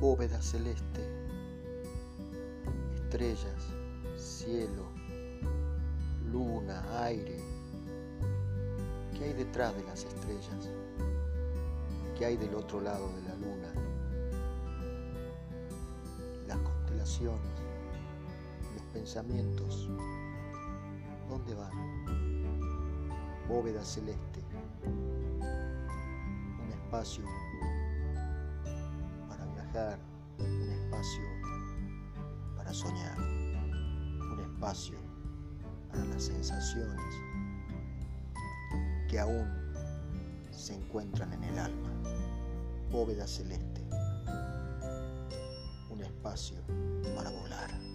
bóveda celeste, estrellas, cielo, luna, aire. ¿Qué hay detrás de las estrellas? ¿Qué hay del otro lado de la luna? Las constelaciones, los pensamientos, ¿dónde van? Bóveda celeste, un espacio viajar, un espacio para soñar, un espacio para las sensaciones que aún se encuentran en el alma. Bóveda celeste, un espacio para volar.